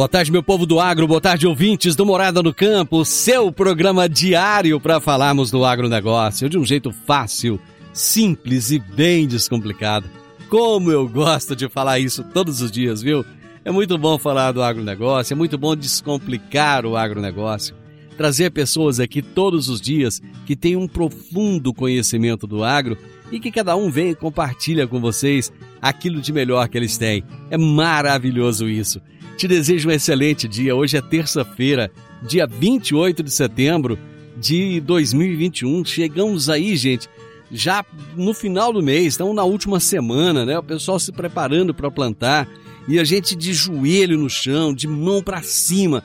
Boa tarde, meu povo do agro, boa tarde, ouvintes do Morada no Campo, seu programa diário para falarmos do agronegócio de um jeito fácil, simples e bem descomplicado. Como eu gosto de falar isso todos os dias, viu? É muito bom falar do agronegócio, é muito bom descomplicar o agronegócio, trazer pessoas aqui todos os dias que têm um profundo conhecimento do agro e que cada um vem e compartilha com vocês aquilo de melhor que eles têm. É maravilhoso isso. Te desejo um excelente dia. Hoje é terça-feira, dia 28 de setembro de 2021. Chegamos aí, gente, já no final do mês, estamos na última semana, né? O pessoal se preparando para plantar e a gente de joelho no chão, de mão para cima,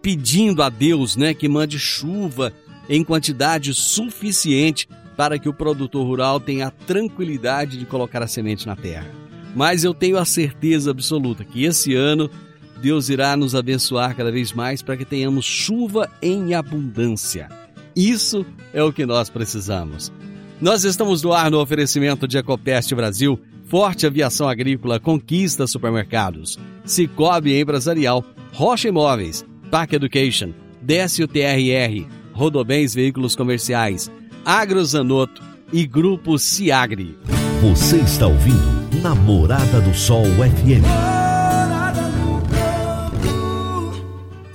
pedindo a Deus, né, que mande chuva em quantidade suficiente para que o produtor rural tenha a tranquilidade de colocar a semente na terra. Mas eu tenho a certeza absoluta que esse ano Deus irá nos abençoar cada vez mais para que tenhamos chuva em abundância. Isso é o que nós precisamos. Nós estamos no ar no oferecimento de Ecopest Brasil, Forte Aviação Agrícola, Conquista Supermercados, Cicobi Empresarial, Rocha Imóveis, Park Education, Décio TRR, Rodobens Veículos Comerciais, Agrozanoto e Grupo Ciagri. Você está ouvindo Namorada do Sol FM.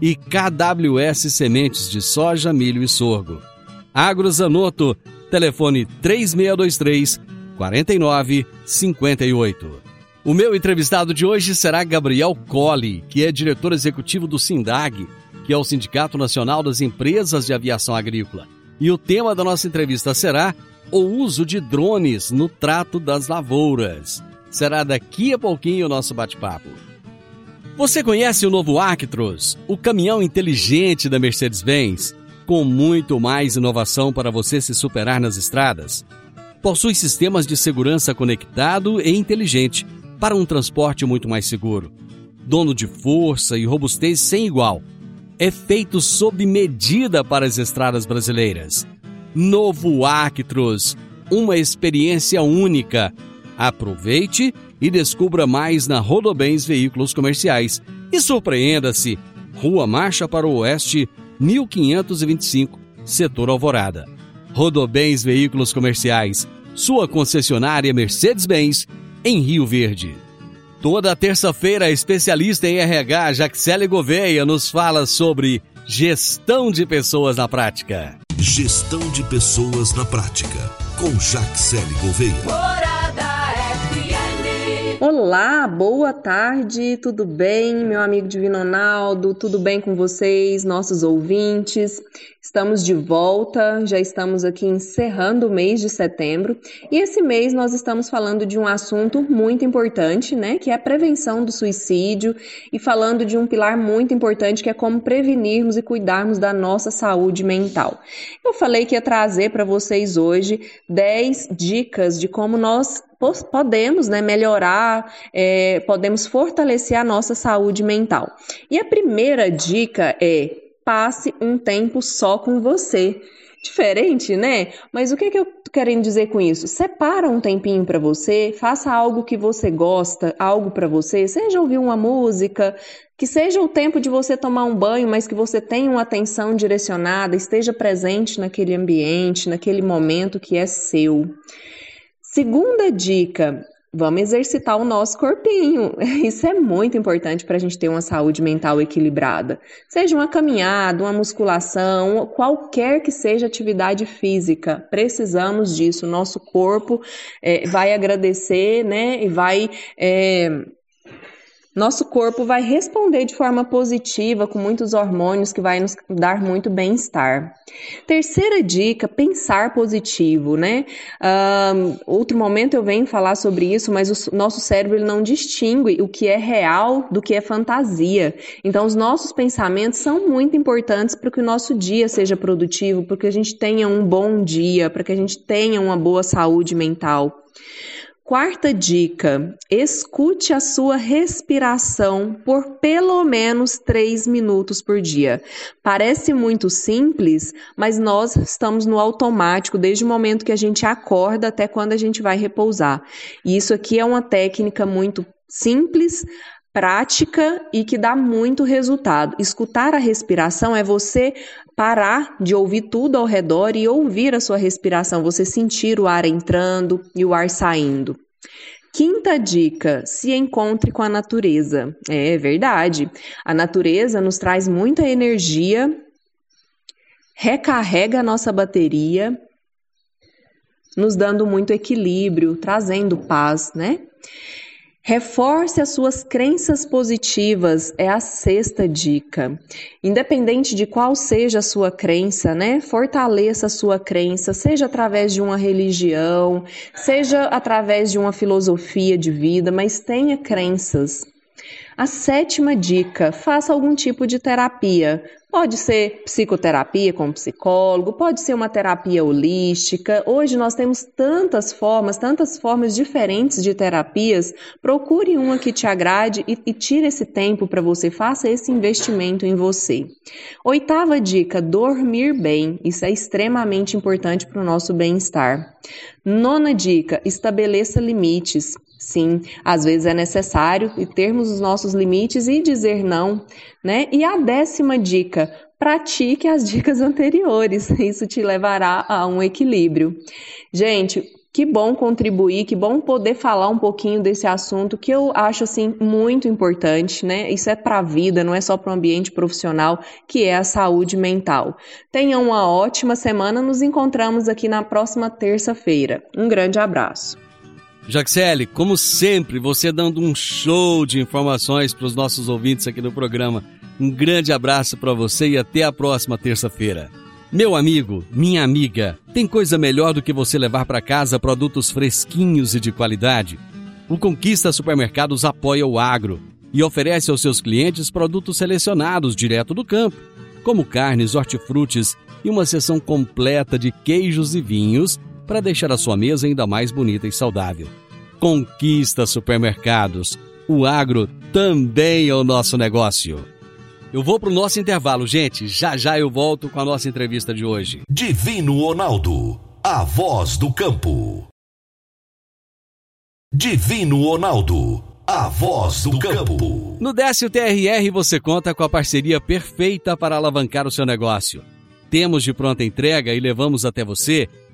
e KWS Sementes de Soja, Milho e Sorgo. Agrozanoto, telefone 3623 4958. O meu entrevistado de hoje será Gabriel Colli, que é diretor executivo do SINDAG, que é o Sindicato Nacional das Empresas de Aviação Agrícola. E o tema da nossa entrevista será o uso de drones no trato das lavouras. Será daqui a pouquinho o nosso bate-papo. Você conhece o novo Actros, o caminhão inteligente da Mercedes-Benz, com muito mais inovação para você se superar nas estradas? Possui sistemas de segurança conectado e inteligente para um transporte muito mais seguro. Dono de força e robustez sem igual. É feito sob medida para as estradas brasileiras. Novo Actros, uma experiência única. Aproveite e descubra mais na Rodobens Veículos Comerciais. E surpreenda-se! Rua Marcha para o Oeste, 1525, Setor Alvorada. Rodobens Veículos Comerciais, sua concessionária Mercedes-Benz, em Rio Verde. Toda terça-feira, a especialista em RH, Jaxele Gouveia, nos fala sobre gestão de pessoas na prática. Gestão de pessoas na prática. Com Jaxele Gouveia. Morada FM. Olá, boa tarde, tudo bem, meu amigo Divino Ronaldo? Tudo bem com vocês, nossos ouvintes? Estamos de volta, já estamos aqui encerrando o mês de setembro e esse mês nós estamos falando de um assunto muito importante, né? Que é a prevenção do suicídio e falando de um pilar muito importante que é como prevenirmos e cuidarmos da nossa saúde mental. Eu falei que ia trazer para vocês hoje 10 dicas de como nós podemos né, melhorar, é, podemos fortalecer a nossa saúde mental. E a primeira dica é passe um tempo só com você. Diferente, né? Mas o que, que eu tô querendo dizer com isso? Separa um tempinho para você, faça algo que você gosta, algo para você, seja ouvir uma música, que seja o tempo de você tomar um banho, mas que você tenha uma atenção direcionada, esteja presente naquele ambiente, naquele momento que é seu. Segunda dica, vamos exercitar o nosso corpinho. Isso é muito importante para a gente ter uma saúde mental equilibrada. Seja uma caminhada, uma musculação, qualquer que seja atividade física, precisamos disso. Nosso corpo é, vai agradecer, né? E vai é, nosso corpo vai responder de forma positiva com muitos hormônios que vai nos dar muito bem-estar. Terceira dica, pensar positivo, né? Um, outro momento eu venho falar sobre isso, mas o nosso cérebro ele não distingue o que é real do que é fantasia. Então, os nossos pensamentos são muito importantes para que o nosso dia seja produtivo, para que a gente tenha um bom dia, para que a gente tenha uma boa saúde mental. Quarta dica: escute a sua respiração por pelo menos três minutos por dia. Parece muito simples, mas nós estamos no automático desde o momento que a gente acorda até quando a gente vai repousar. E isso aqui é uma técnica muito simples, prática e que dá muito resultado. Escutar a respiração é você parar de ouvir tudo ao redor e ouvir a sua respiração, você sentir o ar entrando e o ar saindo. Quinta dica: se encontre com a natureza. É verdade. A natureza nos traz muita energia, recarrega a nossa bateria, nos dando muito equilíbrio, trazendo paz, né? Reforce as suas crenças positivas, é a sexta dica. Independente de qual seja a sua crença, né? Fortaleça a sua crença, seja através de uma religião, seja através de uma filosofia de vida, mas tenha crenças. A sétima dica: faça algum tipo de terapia. Pode ser psicoterapia com psicólogo, pode ser uma terapia holística. Hoje nós temos tantas formas, tantas formas diferentes de terapias. Procure uma que te agrade e, e tire esse tempo para você, faça esse investimento em você. Oitava dica: dormir bem. Isso é extremamente importante para o nosso bem-estar. Nona dica: estabeleça limites. Sim, às vezes é necessário termos os nossos limites e dizer não, né? E a décima dica, pratique as dicas anteriores. Isso te levará a um equilíbrio. Gente, que bom contribuir, que bom poder falar um pouquinho desse assunto que eu acho assim muito importante, né? Isso é para a vida, não é só para o ambiente profissional, que é a saúde mental. Tenham uma ótima semana, nos encontramos aqui na próxima terça-feira. Um grande abraço. Jaxele, como sempre, você dando um show de informações para os nossos ouvintes aqui no programa. Um grande abraço para você e até a próxima terça-feira. Meu amigo, minha amiga, tem coisa melhor do que você levar para casa produtos fresquinhos e de qualidade? O Conquista Supermercados apoia o agro e oferece aos seus clientes produtos selecionados direto do campo, como carnes, hortifrutis e uma seção completa de queijos e vinhos para deixar a sua mesa ainda mais bonita e saudável. Conquista Supermercados. O agro também é o nosso negócio. Eu vou para o nosso intervalo, gente. Já já eu volto com a nossa entrevista de hoje. Divino Ronaldo, a voz do campo. Divino Ronaldo, a voz do campo. No Décio TRR você conta com a parceria perfeita para alavancar o seu negócio. Temos de pronta entrega e levamos até você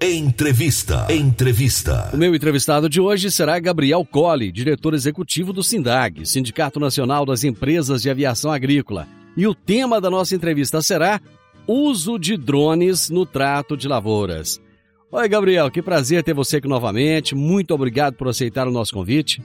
Entrevista. Entrevista. O meu entrevistado de hoje será Gabriel Colli, diretor executivo do SINDAG, Sindicato Nacional das Empresas de Aviação Agrícola. E o tema da nossa entrevista será uso de drones no trato de lavouras. Oi, Gabriel, que prazer ter você aqui novamente. Muito obrigado por aceitar o nosso convite.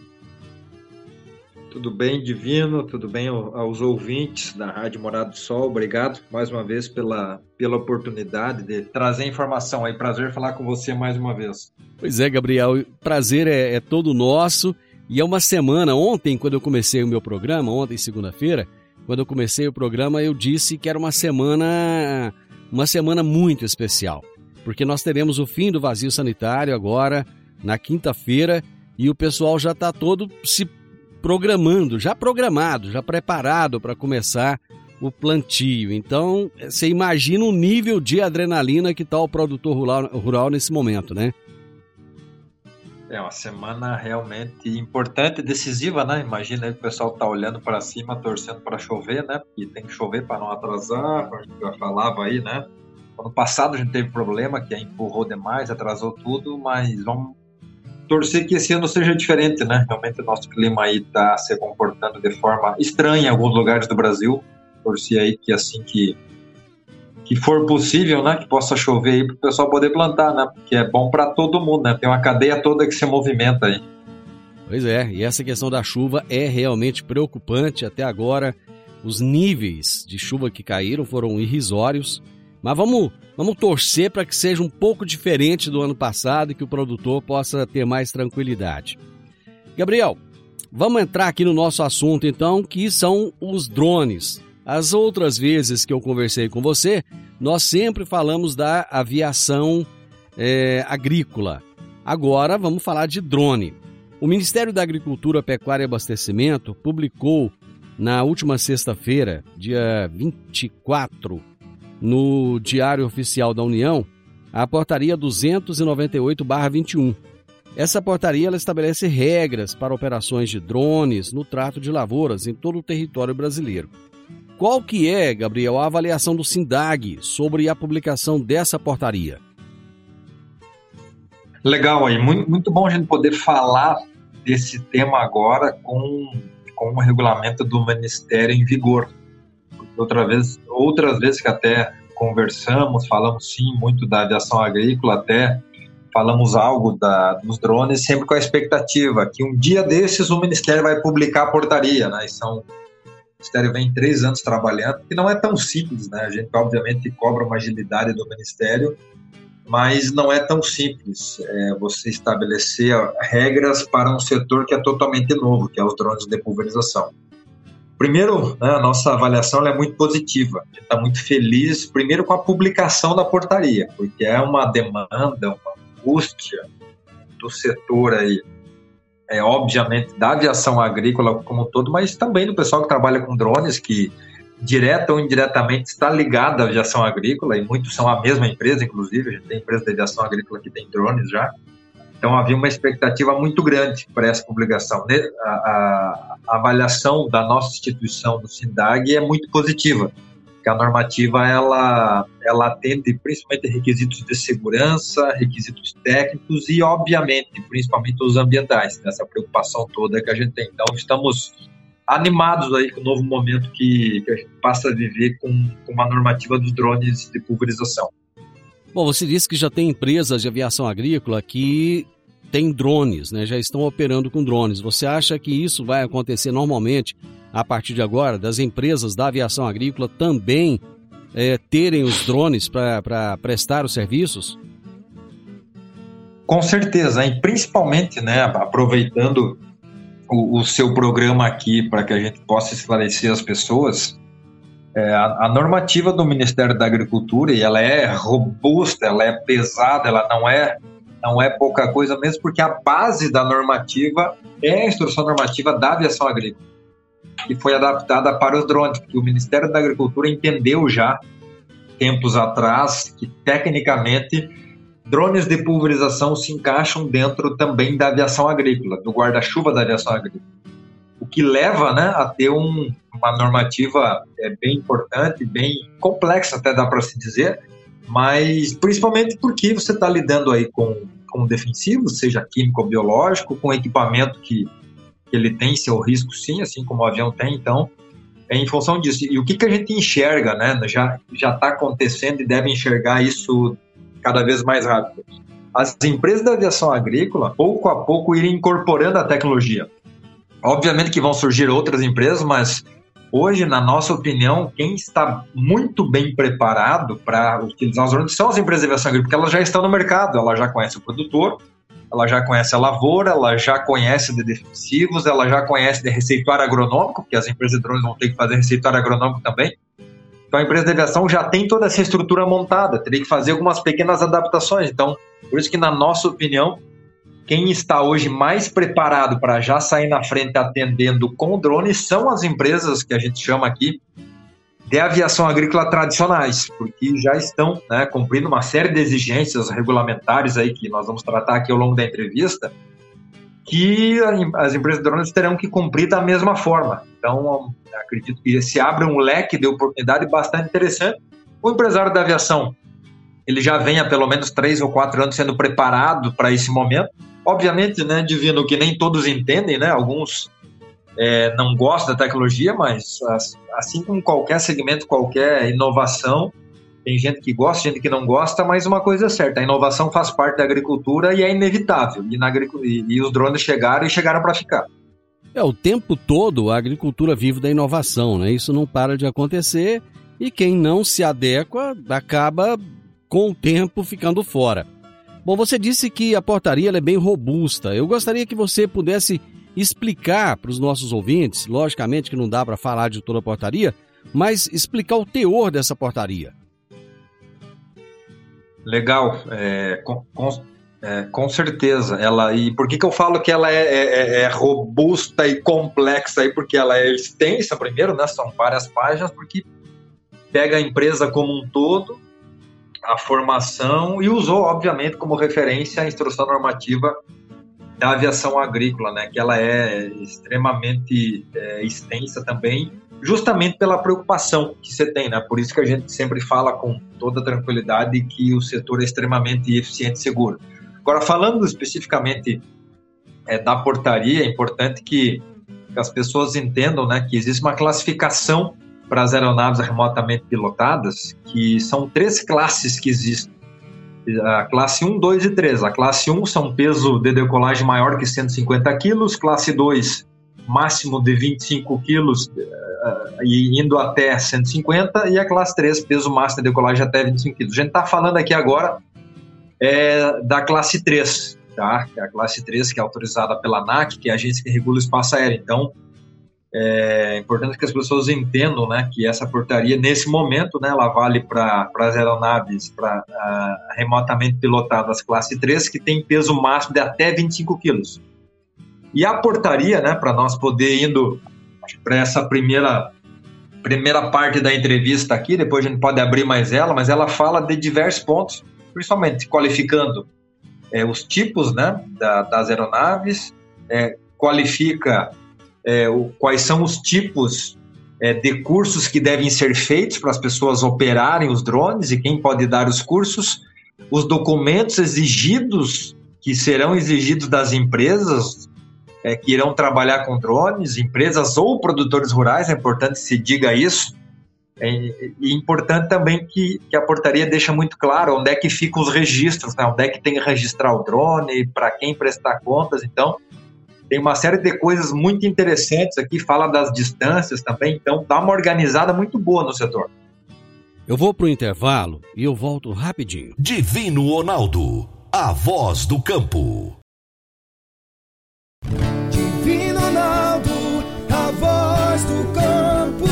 Tudo bem, Divino? Tudo bem aos ouvintes da Rádio Morado do Sol? Obrigado mais uma vez pela, pela oportunidade de trazer informação aí. Prazer falar com você mais uma vez. Pois é, Gabriel, prazer é, é todo nosso. E é uma semana, ontem, quando eu comecei o meu programa, ontem, segunda-feira, quando eu comecei o programa, eu disse que era uma semana, uma semana muito especial, porque nós teremos o fim do vazio sanitário agora na quinta-feira e o pessoal já está todo se programando, já programado, já preparado para começar o plantio. Então, você imagina o nível de adrenalina que está o produtor rural, rural nesse momento, né? É uma semana realmente importante decisiva, né? Imagina aí o pessoal tá olhando para cima, torcendo para chover, né? Porque tem que chover para não atrasar, como a gente já falava aí, né? Ano passado a gente teve problema, que empurrou demais, atrasou tudo, mas vamos torcer que esse ano seja diferente, né? Realmente o nosso clima aí tá se comportando de forma estranha em alguns lugares do Brasil. Torcer aí que assim que que for possível, né, que possa chover aí para o pessoal poder plantar, né, porque é bom para todo mundo, né, tem uma cadeia toda que se movimenta aí. Pois é, e essa questão da chuva é realmente preocupante. Até agora, os níveis de chuva que caíram foram irrisórios, mas vamos, vamos torcer para que seja um pouco diferente do ano passado e que o produtor possa ter mais tranquilidade. Gabriel, vamos entrar aqui no nosso assunto então, que são os drones. As outras vezes que eu conversei com você, nós sempre falamos da aviação é, agrícola. Agora vamos falar de drone. O Ministério da Agricultura, Pecuária e Abastecimento publicou na última sexta-feira, dia 24, no Diário Oficial da União, a portaria 298/21. Essa portaria ela estabelece regras para operações de drones no trato de lavouras em todo o território brasileiro. Qual que é, Gabriel, a avaliação do SINDAG sobre a publicação dessa portaria? Legal aí, muito, muito bom a gente poder falar desse tema agora com, com o regulamento do Ministério em vigor. Outra vez, outras vezes que até conversamos, falamos sim muito da aviação agrícola, até falamos algo da, dos drones, sempre com a expectativa que um dia desses o Ministério vai publicar a portaria, né? E são Ministério vem três anos trabalhando, que não é tão simples, né? A gente, obviamente, cobra uma agilidade do Ministério, mas não é tão simples é, você estabelecer regras para um setor que é totalmente novo, que é os drones de pulverização. Primeiro, né, a nossa avaliação é muito positiva. A gente está muito feliz, primeiro, com a publicação da portaria, porque é uma demanda, uma angústia do setor aí é, obviamente, da aviação agrícola como um todo, mas também do pessoal que trabalha com drones, que direta ou indiretamente está ligado à aviação agrícola, e muitos são a mesma empresa, inclusive, a gente tem empresa de aviação agrícola que tem drones já. Então havia uma expectativa muito grande para essa publicação. Né? A, a, a avaliação da nossa instituição, do SINDAG, é muito positiva que a normativa ela, ela atende principalmente requisitos de segurança, requisitos técnicos e, obviamente, principalmente os ambientais, nessa preocupação toda que a gente tem. Então, estamos animados aí com o novo momento que, que a gente passa a viver com, com uma normativa dos drones de pulverização. Bom, você disse que já tem empresas de aviação agrícola que têm drones, né? já estão operando com drones. Você acha que isso vai acontecer normalmente a partir de agora, das empresas da aviação agrícola também é, terem os drones para prestar os serviços? Com certeza, e principalmente, né, aproveitando o, o seu programa aqui para que a gente possa esclarecer as pessoas, é, a, a, normativa do Ministério da Agricultura, e ela é robusta, ela é pesada, ela não é não é pouca coisa mesmo, porque a base da normativa é a instrução normativa da aviação agrícola que foi adaptada para os drones, porque o Ministério da Agricultura entendeu já, tempos atrás, que tecnicamente drones de pulverização se encaixam dentro também da aviação agrícola, do guarda-chuva da aviação agrícola. O que leva né, a ter um, uma normativa é, bem importante, bem complexa, até dá para se dizer, mas principalmente porque você está lidando aí com, com defensivos, seja químico ou biológico, com equipamento que, que ele tem seu risco sim, assim como o avião tem, então é em função disso. E o que, que a gente enxerga, né? Já está acontecendo e deve enxergar isso cada vez mais rápido. As empresas da aviação agrícola, pouco a pouco, irem incorporando a tecnologia. Obviamente que vão surgir outras empresas, mas hoje, na nossa opinião, quem está muito bem preparado para utilizar os drones são as empresas de aviação agrícola, porque elas já estão no mercado, ela já conhece o produtor, ela já conhece a lavoura, ela já conhece de defensivos, ela já conhece de receituário agronômico, porque as empresas de drones vão ter que fazer receituário agronômico também. Então a empresa de aviação já tem toda essa estrutura montada, teria que fazer algumas pequenas adaptações. Então, por isso que na nossa opinião, quem está hoje mais preparado para já sair na frente atendendo com drones são as empresas que a gente chama aqui de aviação agrícola tradicionais, porque já estão né, cumprindo uma série de exigências regulamentares aí que nós vamos tratar aqui ao longo da entrevista, que as empresas de drones terão que cumprir da mesma forma. Então, acredito que se abre um leque de oportunidade bastante interessante. O empresário da aviação, ele já vem há pelo menos três ou quatro anos sendo preparado para esse momento. Obviamente, né, Divino, que nem todos entendem, né? Alguns é, não gosta da tecnologia, mas assim como qualquer segmento, qualquer inovação, tem gente que gosta, gente que não gosta, mas uma coisa é certa, a inovação faz parte da agricultura e é inevitável. E, na, e, e os drones chegaram e chegaram para ficar. É, o tempo todo a agricultura vive da inovação, né? Isso não para de acontecer e quem não se adequa acaba com o tempo ficando fora. Bom, você disse que a portaria é bem robusta. Eu gostaria que você pudesse explicar para os nossos ouvintes, logicamente que não dá para falar de toda a portaria, mas explicar o teor dessa portaria. Legal, é, com, com, é, com, certeza. Ela e por que, que eu falo que ela é, é, é, é robusta e complexa? Aí porque ela é extensa, primeiro, né? São várias páginas, porque pega a empresa como um todo, a formação e usou, obviamente, como referência a instrução normativa da aviação agrícola, né, que ela é extremamente é, extensa também, justamente pela preocupação que você tem, né? Por isso que a gente sempre fala com toda tranquilidade que o setor é extremamente eficiente e seguro. Agora, falando especificamente é, da portaria, é importante que, que as pessoas entendam, né, que existe uma classificação para as aeronaves remotamente pilotadas, que são três classes que existem a classe 1, 2 e 3. A classe 1 são peso de decolagem maior que 150 kg, classe 2 máximo de 25 kg uh, e indo até 150 e a classe 3 peso máximo de decolagem até 25 kg. A gente está falando aqui agora é, da classe 3, tá? Que é a classe 3 que é autorizada pela ANAC, que é a agência que regula o espaço aéreo. Então, é importante que as pessoas entendam né, que essa portaria, nesse momento, né, ela vale para as aeronaves para uh, remotamente pilotadas classe 3, que tem peso máximo de até 25 quilos. E a portaria, né, para nós poder indo para essa primeira, primeira parte da entrevista aqui, depois a gente pode abrir mais ela, mas ela fala de diversos pontos, principalmente qualificando é, os tipos né, da, das aeronaves, é, qualifica é, o, quais são os tipos é, de cursos que devem ser feitos para as pessoas operarem os drones e quem pode dar os cursos, os documentos exigidos que serão exigidos das empresas é, que irão trabalhar com drones, empresas ou produtores rurais, é importante que se diga isso. É, e importante também que, que, a portaria deixa muito claro onde é que ficam os registros, né? onde é que tem que registrar o drone, para quem prestar contas. Então, tem uma série de coisas muito interessantes aqui, fala das distâncias também, então dá uma organizada muito boa no setor. Eu vou para o intervalo e eu volto rapidinho. Divino Ronaldo, a voz do campo. Divino Ronaldo, a voz do campo.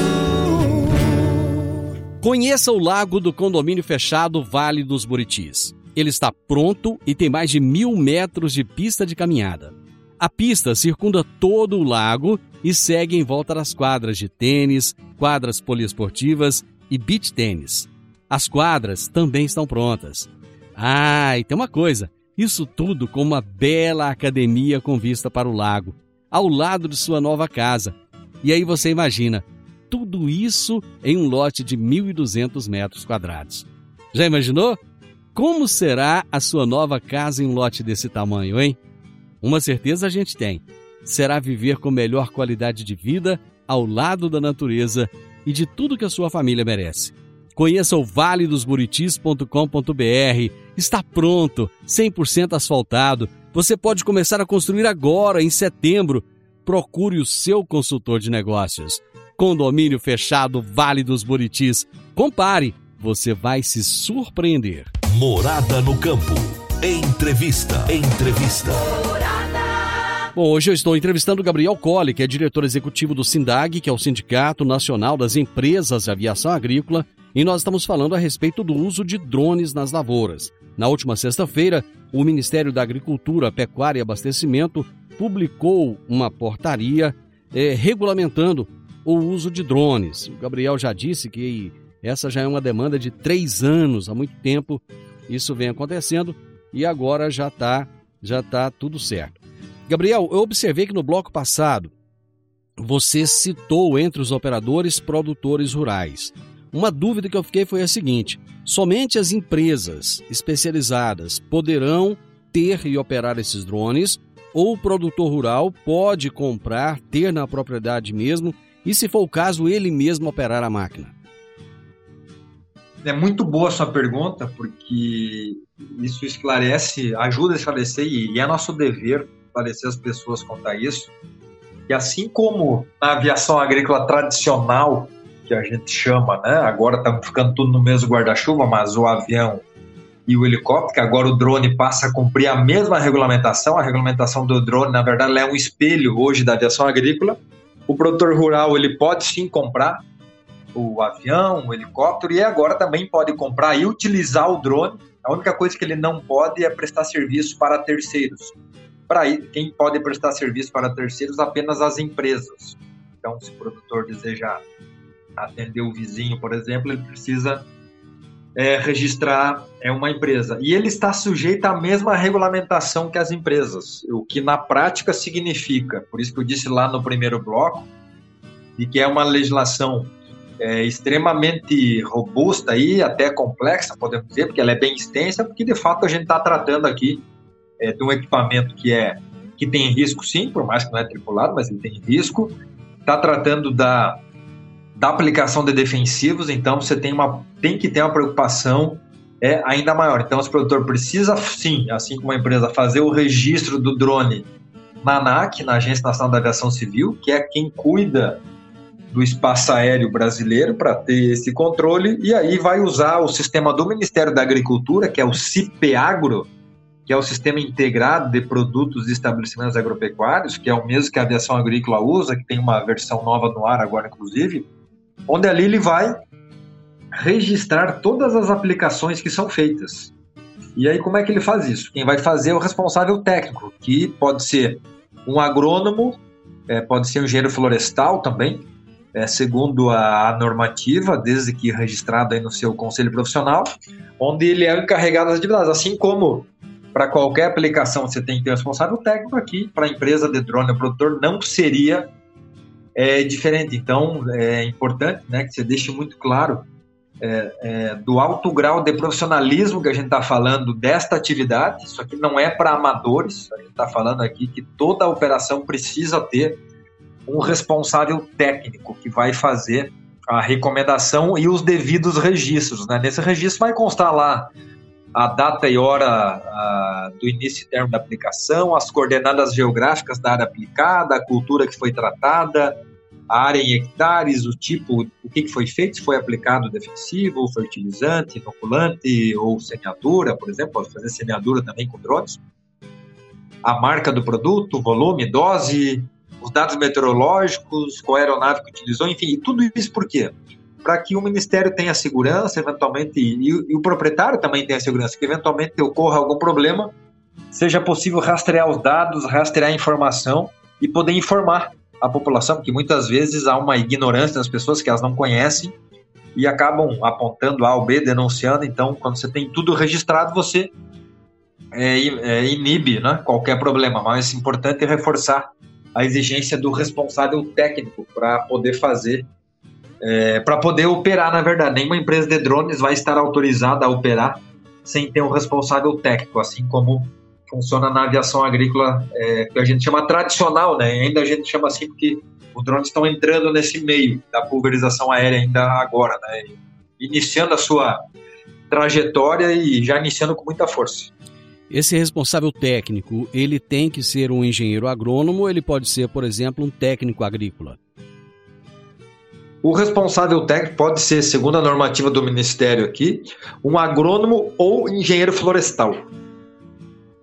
Conheça o lago do condomínio fechado Vale dos Buritis. Ele está pronto e tem mais de mil metros de pista de caminhada. A pista circunda todo o lago e segue em volta das quadras de tênis, quadras poliesportivas e beach tênis. As quadras também estão prontas. Ah, e tem uma coisa: isso tudo com uma bela academia com vista para o lago. ao lado de sua nova casa. E aí você imagina, tudo isso em um lote de 1.200 metros quadrados. Já imaginou? Como será a sua nova casa em um lote desse tamanho, hein? Uma certeza a gente tem: será viver com melhor qualidade de vida ao lado da natureza e de tudo que a sua família merece. Conheça o valedosburitis.com.br. Está pronto, 100% asfaltado. Você pode começar a construir agora, em setembro. Procure o seu consultor de negócios. Condomínio fechado Vale dos Buritis. Compare, você vai se surpreender. Morada no campo. Entrevista. Entrevista. Bom, hoje eu estou entrevistando o Gabriel Colli, que é diretor executivo do SINDAG, que é o Sindicato Nacional das Empresas de Aviação Agrícola, e nós estamos falando a respeito do uso de drones nas lavouras. Na última sexta-feira, o Ministério da Agricultura, Pecuária e Abastecimento publicou uma portaria eh, regulamentando o uso de drones. O Gabriel já disse que essa já é uma demanda de três anos, há muito tempo isso vem acontecendo e agora já está já tá tudo certo. Gabriel, eu observei que no bloco passado você citou entre os operadores produtores rurais. Uma dúvida que eu fiquei foi a seguinte: somente as empresas especializadas poderão ter e operar esses drones, ou o produtor rural pode comprar, ter na propriedade mesmo, e se for o caso, ele mesmo operar a máquina? É muito boa a sua pergunta, porque isso esclarece, ajuda a esclarecer, e é nosso dever esclarecer as pessoas quanto a isso. E assim como na aviação agrícola tradicional, que a gente chama, né? Agora estamos ficando tudo no mesmo guarda-chuva, mas o avião e o helicóptero, que agora o drone passa a cumprir a mesma regulamentação. A regulamentação do drone, na verdade, é um espelho hoje da aviação agrícola. O produtor rural ele pode sim comprar o avião, o helicóptero e agora também pode comprar e utilizar o drone. A única coisa que ele não pode é prestar serviço para terceiros. Para quem pode prestar serviço para terceiros apenas as empresas. Então, se o produtor desejar atender o vizinho, por exemplo, ele precisa é, registrar é uma empresa. E ele está sujeito à mesma regulamentação que as empresas, o que na prática significa, por isso que eu disse lá no primeiro bloco, de que é uma legislação é, extremamente robusta e até complexa, podemos dizer, porque ela é bem extensa, porque de fato a gente está tratando aqui é, de um equipamento que é que tem risco sim, por mais que não é tripulado, mas ele tem risco. Está tratando da, da aplicação de defensivos, então você tem, uma, tem que ter uma preocupação é, ainda maior. Então, o produtor precisa sim, assim como a empresa, fazer o registro do drone na ANAC, na Agência Nacional da Aviação Civil, que é quem cuida do espaço aéreo brasileiro para ter esse controle, e aí vai usar o sistema do Ministério da Agricultura, que é o CIPEAGRO, que é o Sistema Integrado de Produtos e Estabelecimentos Agropecuários, que é o mesmo que a aviação agrícola usa, que tem uma versão nova no ar agora, inclusive, onde ali ele vai registrar todas as aplicações que são feitas. E aí, como é que ele faz isso? Quem vai fazer é o responsável técnico, que pode ser um agrônomo, é, pode ser um engenheiro florestal também, é, segundo a normativa, desde que registrado aí no seu conselho profissional, onde ele é encarregado das atividades, assim como para qualquer aplicação você tem que ter responsável técnico aqui, para a empresa de drone produtor não seria é, diferente. Então é importante né, que você deixe muito claro é, é, do alto grau de profissionalismo que a gente está falando desta atividade. Isso aqui não é para amadores, a gente está falando aqui que toda operação precisa ter um responsável técnico que vai fazer a recomendação e os devidos registros. Né? Nesse registro vai constar lá a data e hora a, do início e termo da aplicação, as coordenadas geográficas da área aplicada, a cultura que foi tratada, a área em hectares, o tipo, o que, foi feito, se foi aplicado defensivo, fertilizante, inoculante ou semeadura, por exemplo, pode fazer semeadura também com drones. A marca do produto, volume, dose, os dados meteorológicos, qual aeronave que utilizou, enfim, tudo isso por quê? para que o Ministério tenha segurança, eventualmente, e, e, o proprietário também tenha segurança, que eventualmente ocorra algum problema, seja possível rastrear os dados, rastrear a informação e poder informar a população, porque muitas vezes há uma ignorância das pessoas que elas não conhecem e acabam apontando A ou B, denunciando. Então, quando você tem tudo registrado, você é, é, inibe né, qualquer problema. Mas é importante reforçar a exigência do responsável técnico para poder fazer, é, para poder operar, na verdade. Nenhuma empresa de drones vai estar autorizada a operar sem ter um responsável técnico, assim como funciona na aviação agrícola, é, que a gente chama tradicional, né? Ainda a gente chama assim porque os drones estão entrando nesse meio da pulverização aérea ainda agora, né? Iniciando a sua trajetória e já iniciando com muita força. Esse responsável técnico, ele tem que ser um engenheiro agrônomo ele pode ser, por exemplo, um técnico agrícola? O responsável técnico pode ser, segundo a normativa do Ministério aqui, um agrônomo ou engenheiro florestal.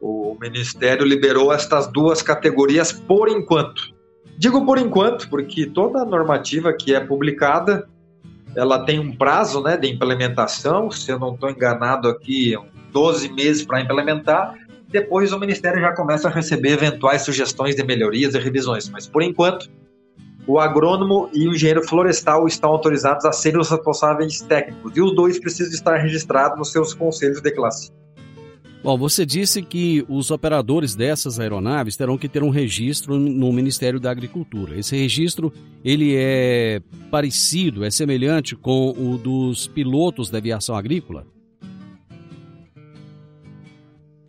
O Ministério liberou estas duas categorias por enquanto. Digo por enquanto, porque toda a normativa que é publicada, ela tem um prazo né, de implementação, se eu não estou enganado aqui, 12 meses para implementar, depois o Ministério já começa a receber eventuais sugestões de melhorias e revisões. Mas, por enquanto, o agrônomo e o engenheiro florestal estão autorizados a serem os responsáveis técnicos, e os dois precisam estar registrados nos seus conselhos de classe. Bom, você disse que os operadores dessas aeronaves terão que ter um registro no Ministério da Agricultura. Esse registro, ele é parecido, é semelhante com o dos pilotos da aviação agrícola?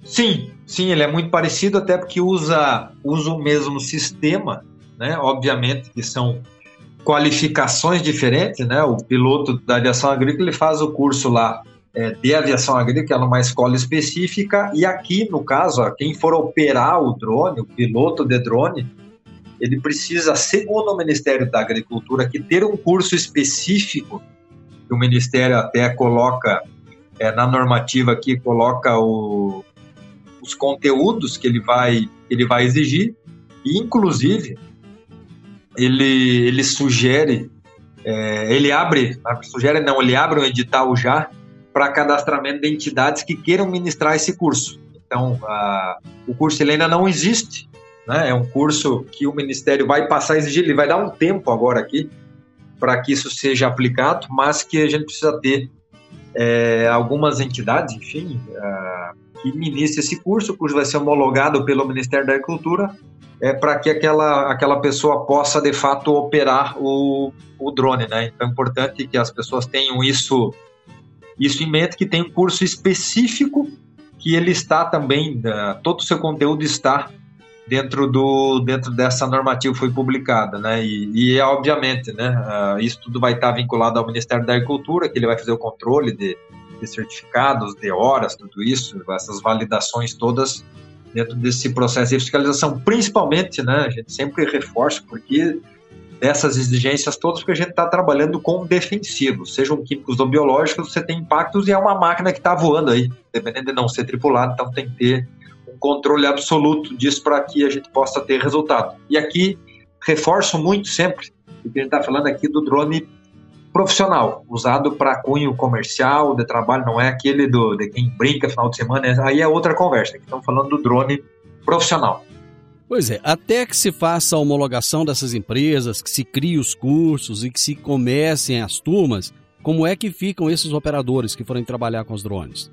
Sim, sim, ele é muito parecido, até porque usa, usa o mesmo sistema, né? Obviamente que são qualificações diferentes, né? O piloto da aviação agrícola ele faz o curso lá é, de aviação agrícola, é numa escola específica, e aqui, no caso, ó, quem for operar o drone, o piloto de drone, ele precisa, segundo o Ministério da Agricultura, que ter um curso específico, que o Ministério até coloca é, na normativa aqui, coloca o, os conteúdos que ele vai, ele vai exigir, e inclusive ele, ele sugere, é, ele abre, sugere não, ele abre um edital já para cadastramento de entidades que queiram ministrar esse curso. Então, a, o curso ele ainda não existe, né? é um curso que o Ministério vai passar a exigir, ele vai dar um tempo agora aqui para que isso seja aplicado, mas que a gente precisa ter é, algumas entidades, enfim, uh, que ministre esse curso. O curso vai ser homologado pelo Ministério da Agricultura é, para que aquela, aquela pessoa possa, de fato, operar o, o drone. Né? Então é importante que as pessoas tenham isso, isso em mente, que tem um curso específico que ele está também, uh, todo o seu conteúdo está dentro do dentro dessa normativa foi publicada, né? E, e é obviamente, né? Uh, isso tudo vai estar vinculado ao Ministério da Agricultura, que ele vai fazer o controle de, de certificados, de horas, tudo isso, essas validações todas dentro desse processo de fiscalização, principalmente, né? A gente sempre reforça porque dessas exigências todas, porque a gente está trabalhando com defensivos, sejam químicos ou biológicos, você tem impactos e é uma máquina que está voando aí, dependendo de não ser tripulado, então tem que ter controle absoluto disso para que a gente possa ter resultado. E aqui reforço muito sempre o que a gente está falando aqui do drone profissional, usado para cunho comercial, de trabalho, não é aquele do, de quem brinca final de semana, aí é outra conversa. Aqui estamos falando do drone profissional. Pois é, até que se faça a homologação dessas empresas, que se crie os cursos e que se comecem as turmas, como é que ficam esses operadores que forem trabalhar com os drones?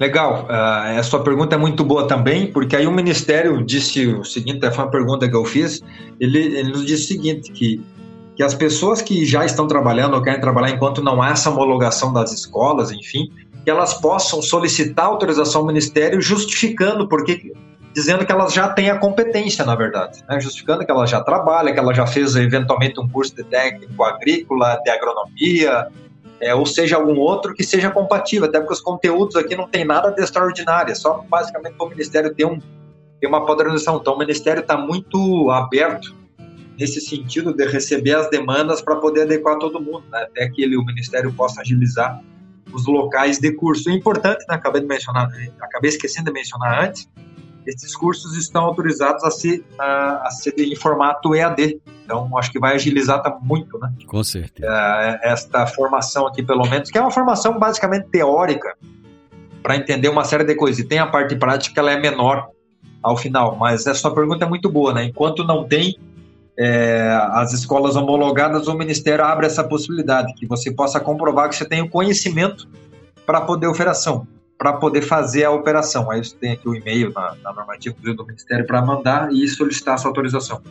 Legal, uh, a sua pergunta é muito boa também, porque aí o Ministério disse o seguinte, foi uma pergunta que eu fiz, ele, ele nos disse o seguinte, que, que as pessoas que já estão trabalhando ou querem trabalhar enquanto não há essa homologação das escolas, enfim, que elas possam solicitar autorização ao Ministério justificando, porque dizendo que elas já têm a competência, na verdade, né? justificando que ela já trabalha, que ela já fez eventualmente um curso de técnico agrícola, de agronomia, é, ou seja algum outro que seja compatível, até porque os conteúdos aqui não tem nada de extraordinário, é só basicamente o Ministério ter, um, ter uma padronização. Então, o Ministério está muito aberto nesse sentido de receber as demandas para poder adequar todo mundo, né? até que ele, o Ministério possa agilizar os locais de curso. É importante, né? acabei de mencionar, acabei esquecendo de mencionar antes, esses cursos estão autorizados a ser, a, a ser em formato EAD. Então, acho que vai agilizar muito, né? Com certeza. É, esta formação aqui, pelo menos, que é uma formação basicamente teórica, para entender uma série de coisas. E tem a parte prática, ela é menor ao final. Mas essa sua pergunta é muito boa, né? Enquanto não tem é, as escolas homologadas, o Ministério abre essa possibilidade, que você possa comprovar que você tem o conhecimento para poder operação para poder fazer a operação. Aí você tem aqui o e-mail na, na normativa do Ministério para mandar e solicitar a sua autorização.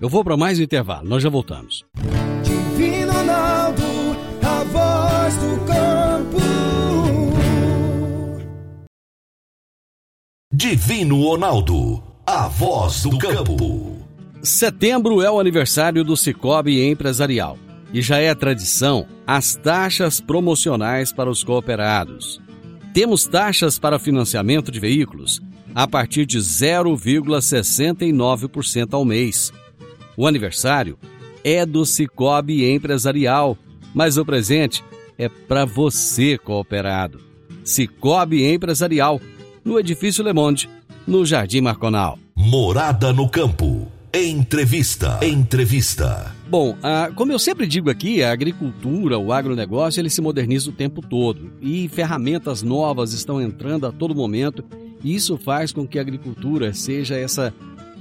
Eu vou para mais um intervalo, nós já voltamos. Divino Ronaldo, a voz do campo. Divino Ronaldo, a voz do campo. Setembro é o aniversário do Cicobi Empresarial e já é tradição as taxas promocionais para os cooperados. Temos taxas para financiamento de veículos a partir de 0,69% ao mês. O aniversário é do Cicobi Empresarial, mas o presente é para você, cooperado. Cicobi Empresarial, no Edifício Le Monde, no Jardim Marconal. Morada no campo. Entrevista. Entrevista. Bom, como eu sempre digo aqui, a agricultura, o agronegócio, ele se moderniza o tempo todo e ferramentas novas estão entrando a todo momento e isso faz com que a agricultura seja essa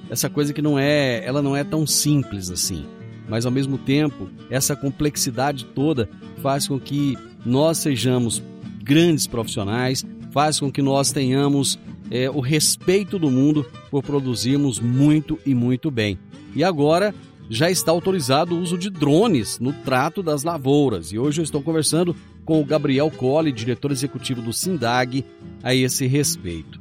essa coisa que não é, ela não é tão simples assim. Mas ao mesmo tempo, essa complexidade toda faz com que nós sejamos grandes profissionais, faz com que nós tenhamos é, o respeito do mundo por produzirmos muito e muito bem. E agora já está autorizado o uso de drones no trato das lavouras. E hoje eu estou conversando com o Gabriel Colli, diretor executivo do SINDAG, a esse respeito.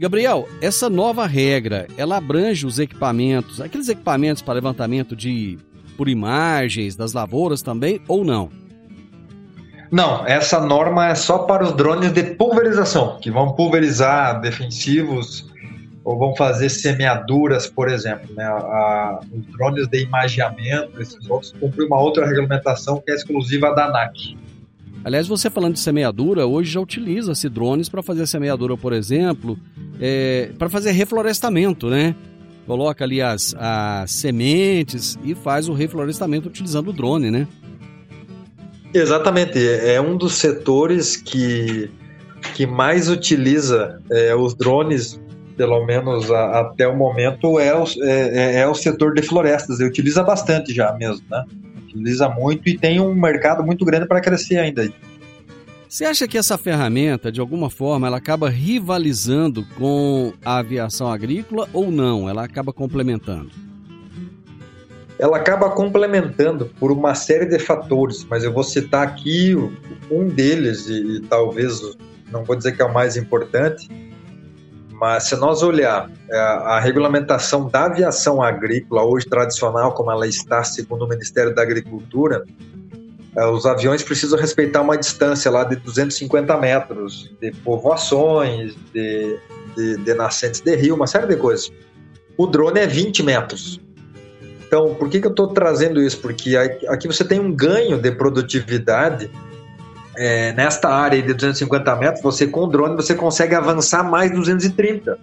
Gabriel, essa nova regra, ela abrange os equipamentos, aqueles equipamentos para levantamento de por imagens das lavouras também ou não? Não, essa norma é só para os drones de pulverização, que vão pulverizar defensivos ou vão fazer semeaduras, por exemplo. Né? A, os drones de imageamento, esses outros, cumprem uma outra regulamentação que é exclusiva da ANAC. Aliás, você falando de semeadura, hoje já utiliza-se drones para fazer semeadura, por exemplo, é, para fazer reflorestamento, né? Coloca ali as, as sementes e faz o reflorestamento utilizando o drone, né? Exatamente, é um dos setores que, que mais utiliza é, os drones, pelo menos a, até o momento, é o, é, é, é o setor de florestas. Ele utiliza bastante já mesmo, né? Utiliza muito e tem um mercado muito grande para crescer ainda. Você acha que essa ferramenta, de alguma forma, ela acaba rivalizando com a aviação agrícola ou não? Ela acaba complementando? Ela acaba complementando por uma série de fatores, mas eu vou citar aqui um deles, e, e talvez não vou dizer que é o mais importante, mas se nós olhar a, é, a regulamentação da aviação agrícola, hoje tradicional, como ela está, segundo o Ministério da Agricultura, é, os aviões precisam respeitar uma distância lá de 250 metros de povoações, de, de, de nascentes de rio, uma série de coisas. O drone é 20 metros. Então, por que, que eu estou trazendo isso? Porque aqui você tem um ganho de produtividade é, nesta área de 250 metros, você com o drone você consegue avançar mais 230.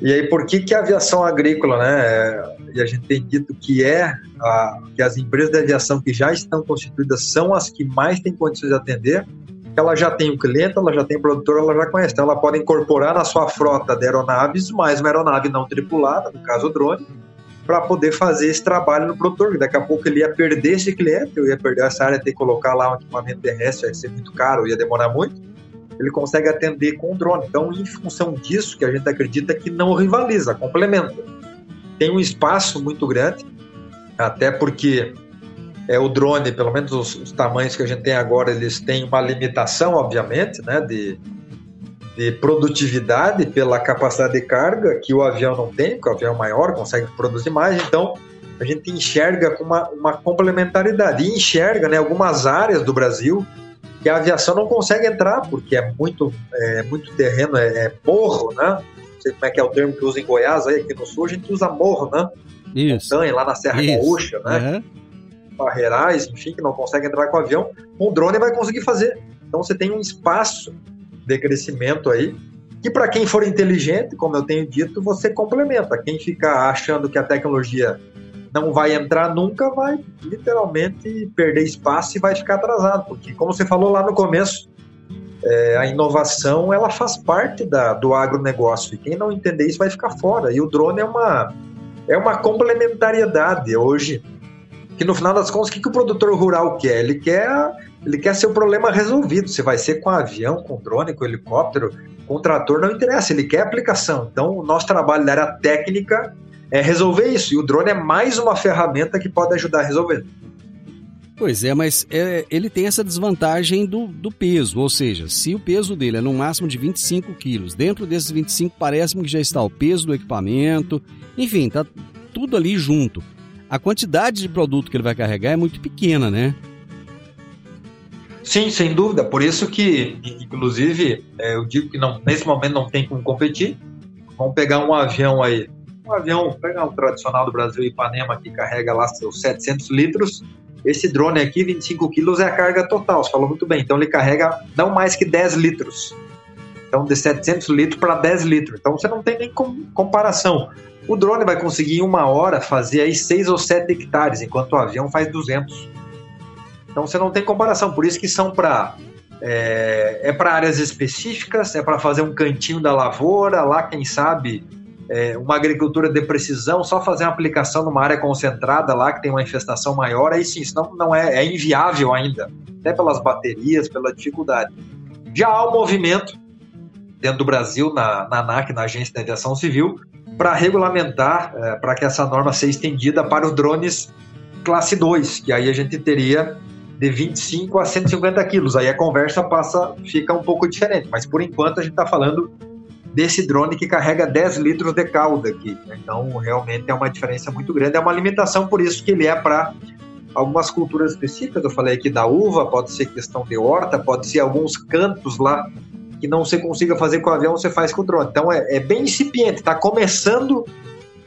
E aí, por que, que a aviação agrícola, né? E a gente tem dito que é a, que as empresas de aviação que já estão constituídas são as que mais têm condições de atender. Ela já tem o cliente, ela já tem o produtor, ela já conhece. Então, ela pode incorporar na sua frota de aeronaves mais uma aeronave não tripulada, no caso o drone, para poder fazer esse trabalho no produtor. Daqui a pouco ele ia perder esse cliente, eu ia perder essa área, ter que colocar lá um equipamento terrestre, ia ser muito caro, ia demorar muito. Ele consegue atender com o drone. Então, em função disso, que a gente acredita que não rivaliza, complementa. Tem um espaço muito grande, até porque é o drone, pelo menos os, os tamanhos que a gente tem agora, eles têm uma limitação, obviamente, né, de de produtividade pela capacidade de carga que o avião não tem, porque o avião é maior, consegue produzir mais, então a gente enxerga com uma, uma complementaridade e enxerga né, algumas áreas do Brasil que a aviação não consegue entrar porque é muito, é, muito terreno, é, é morro, né? Não sei como é que é o termo que usa em Goiás, aí aqui no sul a gente usa morro, né? Isso. Montanha, lá na Serra Isso. Gaúcha, né? Uhum. Barreirais, enfim, que não consegue entrar com o avião, com o drone vai conseguir fazer. Então você tem um espaço de crescimento aí. Que para quem for inteligente, como eu tenho dito, você complementa. Quem ficar achando que a tecnologia não vai entrar nunca vai literalmente perder espaço e vai ficar atrasado, porque como você falou lá no começo, é, a inovação ela faz parte da, do agronegócio e quem não entender isso vai ficar fora. E o drone é uma é uma complementariedade hoje que no final das contas o que, que o produtor rural quer? Ele quer ele quer seu problema resolvido. Se vai ser com avião, com drone, com helicóptero, com trator, não interessa, ele quer aplicação. Então, o nosso trabalho da área técnica é resolver isso. E o drone é mais uma ferramenta que pode ajudar a resolver. Pois é, mas é, ele tem essa desvantagem do, do peso, ou seja, se o peso dele é no máximo de 25 quilos, dentro desses 25 parece que já está o peso do equipamento, enfim, tá tudo ali junto. A quantidade de produto que ele vai carregar é muito pequena, né? Sim, sem dúvida. Por isso que, inclusive, é, eu digo que não, nesse momento não tem como competir. Vamos pegar um avião aí, um avião, pegar um tradicional do Brasil, Ipanema, que carrega lá seus 700 litros. Esse drone aqui, 25 quilos, é a carga total. Você falou muito bem. Então ele carrega não mais que 10 litros. Então de 700 litros para 10 litros. Então você não tem nem comparação. O drone vai conseguir em uma hora fazer aí 6 ou 7 hectares, enquanto o avião faz 200. Então você não tem comparação, por isso que são para é, é para áreas específicas, é para fazer um cantinho da lavoura, lá quem sabe é, uma agricultura de precisão, só fazer uma aplicação numa área concentrada lá que tem uma infestação maior, aí sim, senão não é, é inviável ainda, até pelas baterias, pela dificuldade. Já há um movimento dentro do Brasil, na, na ANAC, na Agência de Aviação Civil, para regulamentar, é, para que essa norma seja estendida para os drones classe 2, que aí a gente teria de 25 a 150 quilos. Aí a conversa passa, fica um pouco diferente. Mas por enquanto a gente está falando desse drone que carrega 10 litros de calda aqui. Né? Então realmente é uma diferença muito grande. É uma limitação, por isso que ele é para algumas culturas específicas. Eu falei aqui da uva, pode ser questão de horta, pode ser alguns cantos lá que não você consiga fazer com o avião, você faz com o drone. Então é, é bem incipiente, está começando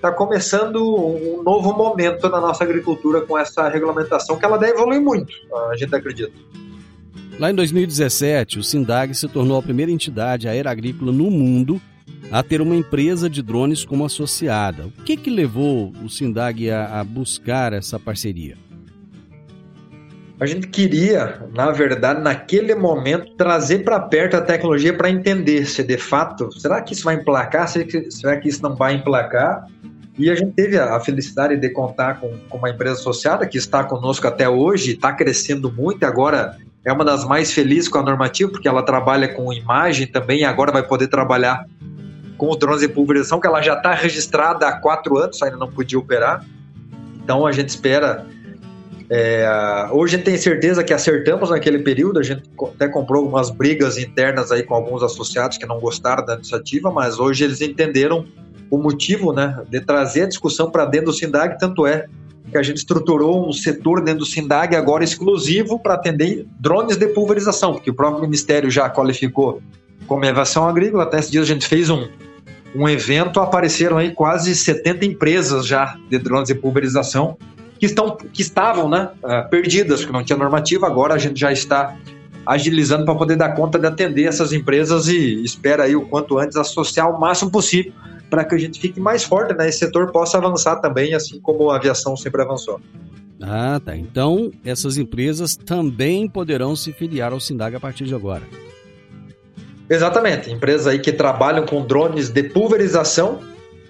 está começando um novo momento na nossa agricultura com essa regulamentação, que ela deve evoluir muito, a gente acredita. Lá em 2017, o SINDAG se tornou a primeira entidade aérea agrícola no mundo a ter uma empresa de drones como associada. O que, que levou o SINDAG a, a buscar essa parceria? A gente queria, na verdade, naquele momento, trazer para perto a tecnologia para entender se de fato, será que isso vai emplacar? Será que isso não vai emplacar? E a gente teve a felicidade de contar com, com uma empresa associada que está conosco até hoje, está crescendo muito, agora é uma das mais felizes com a normativa, porque ela trabalha com imagem também, agora vai poder trabalhar com os drones de pulverização, que ela já está registrada há quatro anos, ainda não podia operar. Então a gente espera. É, hoje a gente tem certeza que acertamos naquele período, a gente até comprou algumas brigas internas aí com alguns associados que não gostaram da iniciativa, mas hoje eles entenderam o motivo né, de trazer a discussão para dentro do SINDAG, tanto é que a gente estruturou um setor dentro do SINDAG agora exclusivo para atender drones de pulverização, porque o próprio Ministério já qualificou como aviação agrícola. Até esses dias a gente fez um, um evento, apareceram aí quase 70 empresas já de drones de pulverização que, estão, que estavam né, uh, perdidas, que não tinha normativa, agora a gente já está agilizando para poder dar conta de atender essas empresas e espera aí o quanto antes associar o máximo possível para que a gente fique mais forte, né? Esse setor possa avançar também, assim como a aviação sempre avançou. Ah, tá. Então, essas empresas também poderão se filiar ao SINDAG a partir de agora. Exatamente. Empresas aí que trabalham com drones de pulverização.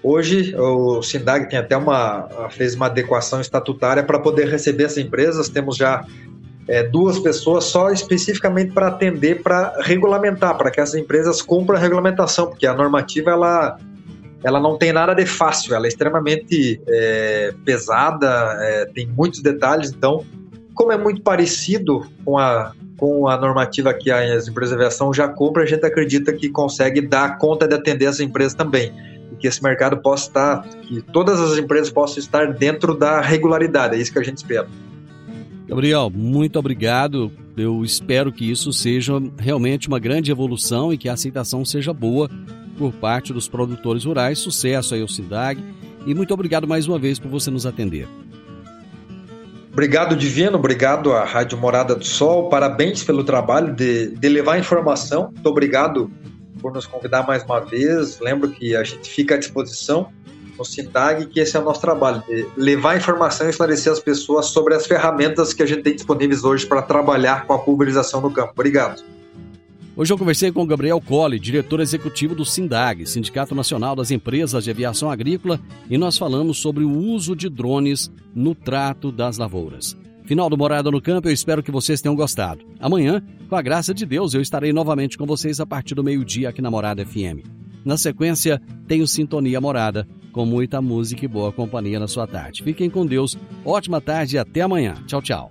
Hoje, o SINDAG tem até uma, fez uma adequação estatutária para poder receber essas empresas. Temos já é, duas pessoas só especificamente para atender, para regulamentar, para que essas empresas cumpram a regulamentação, porque a normativa ela ela não tem nada de fácil, ela é extremamente é, pesada, é, tem muitos detalhes, então, como é muito parecido com a, com a normativa que as empresas de aviação já compram, a gente acredita que consegue dar conta de atender as empresas também. E que esse mercado possa estar, que todas as empresas possam estar dentro da regularidade, é isso que a gente espera. Gabriel, muito obrigado. Eu espero que isso seja realmente uma grande evolução e que a aceitação seja boa por parte dos produtores rurais. Sucesso aí ao SINDAG e muito obrigado mais uma vez por você nos atender. Obrigado, Divino. Obrigado à Rádio Morada do Sol. Parabéns pelo trabalho de, de levar informação. Muito obrigado por nos convidar mais uma vez. Lembro que a gente fica à disposição no SINDAG, que esse é o nosso trabalho, de levar informação e esclarecer as pessoas sobre as ferramentas que a gente tem disponíveis hoje para trabalhar com a pulverização no campo. Obrigado. Hoje eu conversei com Gabriel Colli, diretor executivo do SINDAG, Sindicato Nacional das Empresas de Aviação Agrícola, e nós falamos sobre o uso de drones no trato das lavouras. Final do Morada no Campo, eu espero que vocês tenham gostado. Amanhã, com a graça de Deus, eu estarei novamente com vocês a partir do meio-dia aqui na Morada FM. Na sequência, tenho Sintonia Morada, com muita música e boa companhia na sua tarde. Fiquem com Deus, ótima tarde e até amanhã. Tchau, tchau.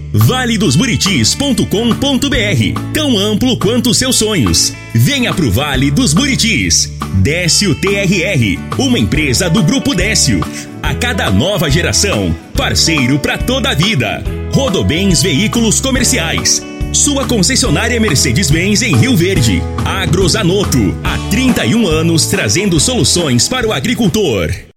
valedosburitis.com.br Tão amplo quanto seus sonhos. Venha pro Vale dos Buritis. Décio TRR, uma empresa do Grupo Décio. A cada nova geração, parceiro para toda a vida. Rodobens Veículos Comerciais. Sua concessionária Mercedes-Benz em Rio Verde. Agrozanoto, há 31 anos trazendo soluções para o agricultor.